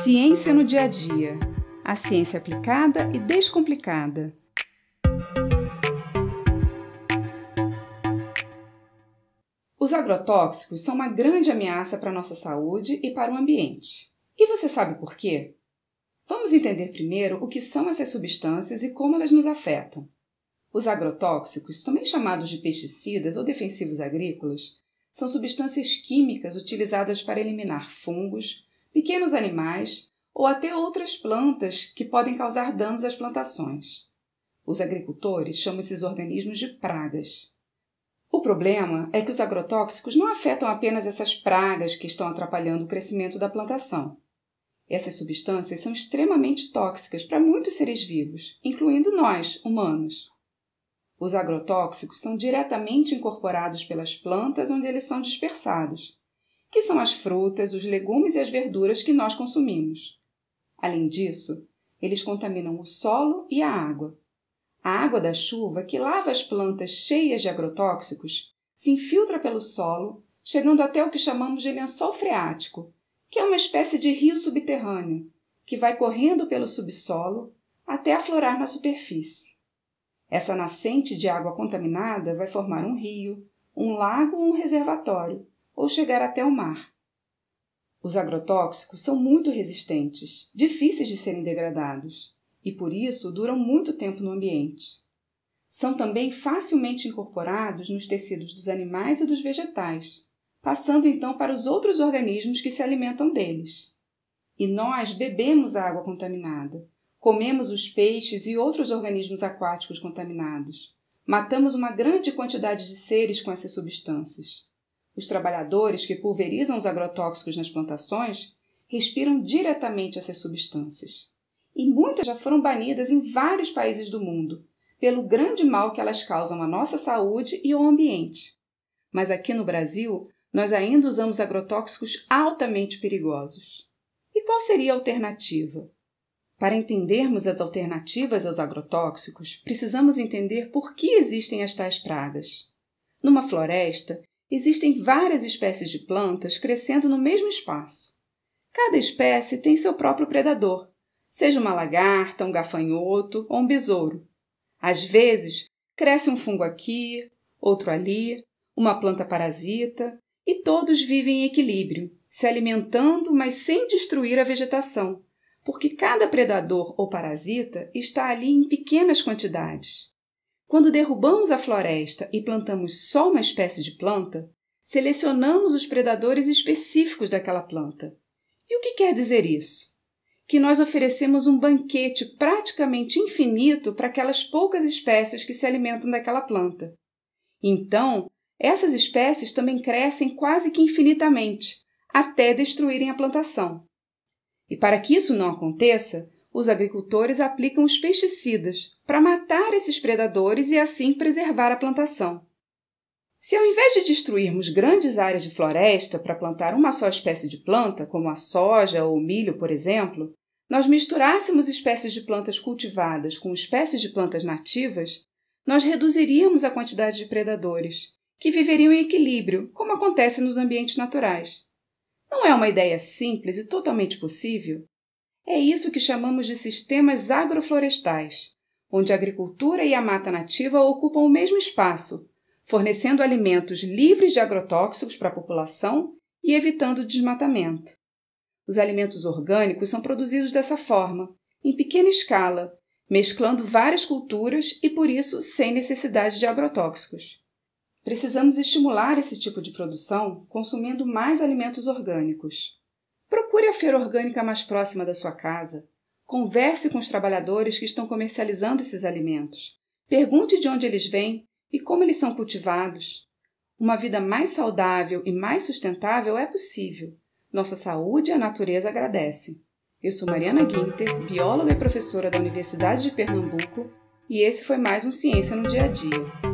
Ciência no dia a dia. A ciência aplicada e descomplicada. Os agrotóxicos são uma grande ameaça para a nossa saúde e para o ambiente. E você sabe por quê? Vamos entender primeiro o que são essas substâncias e como elas nos afetam. Os agrotóxicos, também chamados de pesticidas ou defensivos agrícolas, são substâncias químicas utilizadas para eliminar fungos, pequenos animais ou até outras plantas que podem causar danos às plantações. Os agricultores chamam esses organismos de pragas. O problema é que os agrotóxicos não afetam apenas essas pragas que estão atrapalhando o crescimento da plantação. Essas substâncias são extremamente tóxicas para muitos seres vivos, incluindo nós, humanos. Os agrotóxicos são diretamente incorporados pelas plantas onde eles são dispersados, que são as frutas, os legumes e as verduras que nós consumimos. Além disso, eles contaminam o solo e a água. A água da chuva, que lava as plantas cheias de agrotóxicos, se infiltra pelo solo, chegando até o que chamamos de lençol freático, que é uma espécie de rio subterrâneo, que vai correndo pelo subsolo até aflorar na superfície. Essa nascente de água contaminada vai formar um rio, um lago ou um reservatório, ou chegar até o mar. Os agrotóxicos são muito resistentes, difíceis de serem degradados e por isso duram muito tempo no ambiente. São também facilmente incorporados nos tecidos dos animais e dos vegetais, passando então para os outros organismos que se alimentam deles. E nós bebemos a água contaminada, comemos os peixes e outros organismos aquáticos contaminados. Matamos uma grande quantidade de seres com essas substâncias. Os trabalhadores que pulverizam os agrotóxicos nas plantações respiram diretamente essas substâncias. E muitas já foram banidas em vários países do mundo, pelo grande mal que elas causam à nossa saúde e ao ambiente. Mas aqui no Brasil, nós ainda usamos agrotóxicos altamente perigosos. E qual seria a alternativa? Para entendermos as alternativas aos agrotóxicos, precisamos entender por que existem as tais pragas. Numa floresta, Existem várias espécies de plantas crescendo no mesmo espaço. Cada espécie tem seu próprio predador, seja uma lagarta, um gafanhoto ou um besouro. Às vezes, cresce um fungo aqui, outro ali, uma planta parasita, e todos vivem em equilíbrio, se alimentando, mas sem destruir a vegetação, porque cada predador ou parasita está ali em pequenas quantidades. Quando derrubamos a floresta e plantamos só uma espécie de planta, selecionamos os predadores específicos daquela planta. E o que quer dizer isso? Que nós oferecemos um banquete praticamente infinito para aquelas poucas espécies que se alimentam daquela planta. Então, essas espécies também crescem quase que infinitamente, até destruírem a plantação. E para que isso não aconteça, os agricultores aplicam os pesticidas para matar esses predadores e assim preservar a plantação. Se ao invés de destruirmos grandes áreas de floresta para plantar uma só espécie de planta, como a soja ou o milho, por exemplo, nós misturássemos espécies de plantas cultivadas com espécies de plantas nativas, nós reduziríamos a quantidade de predadores, que viveriam em equilíbrio, como acontece nos ambientes naturais. Não é uma ideia simples e totalmente possível? É isso que chamamos de sistemas agroflorestais, onde a agricultura e a mata nativa ocupam o mesmo espaço, fornecendo alimentos livres de agrotóxicos para a população e evitando o desmatamento. Os alimentos orgânicos são produzidos dessa forma, em pequena escala, mesclando várias culturas e, por isso, sem necessidade de agrotóxicos. Precisamos estimular esse tipo de produção consumindo mais alimentos orgânicos. A feira orgânica mais próxima da sua casa. Converse com os trabalhadores que estão comercializando esses alimentos. Pergunte de onde eles vêm e como eles são cultivados. Uma vida mais saudável e mais sustentável é possível. Nossa saúde e a natureza agradecem. Eu sou Mariana Guinter, bióloga e professora da Universidade de Pernambuco, e esse foi mais um Ciência no Dia a Dia.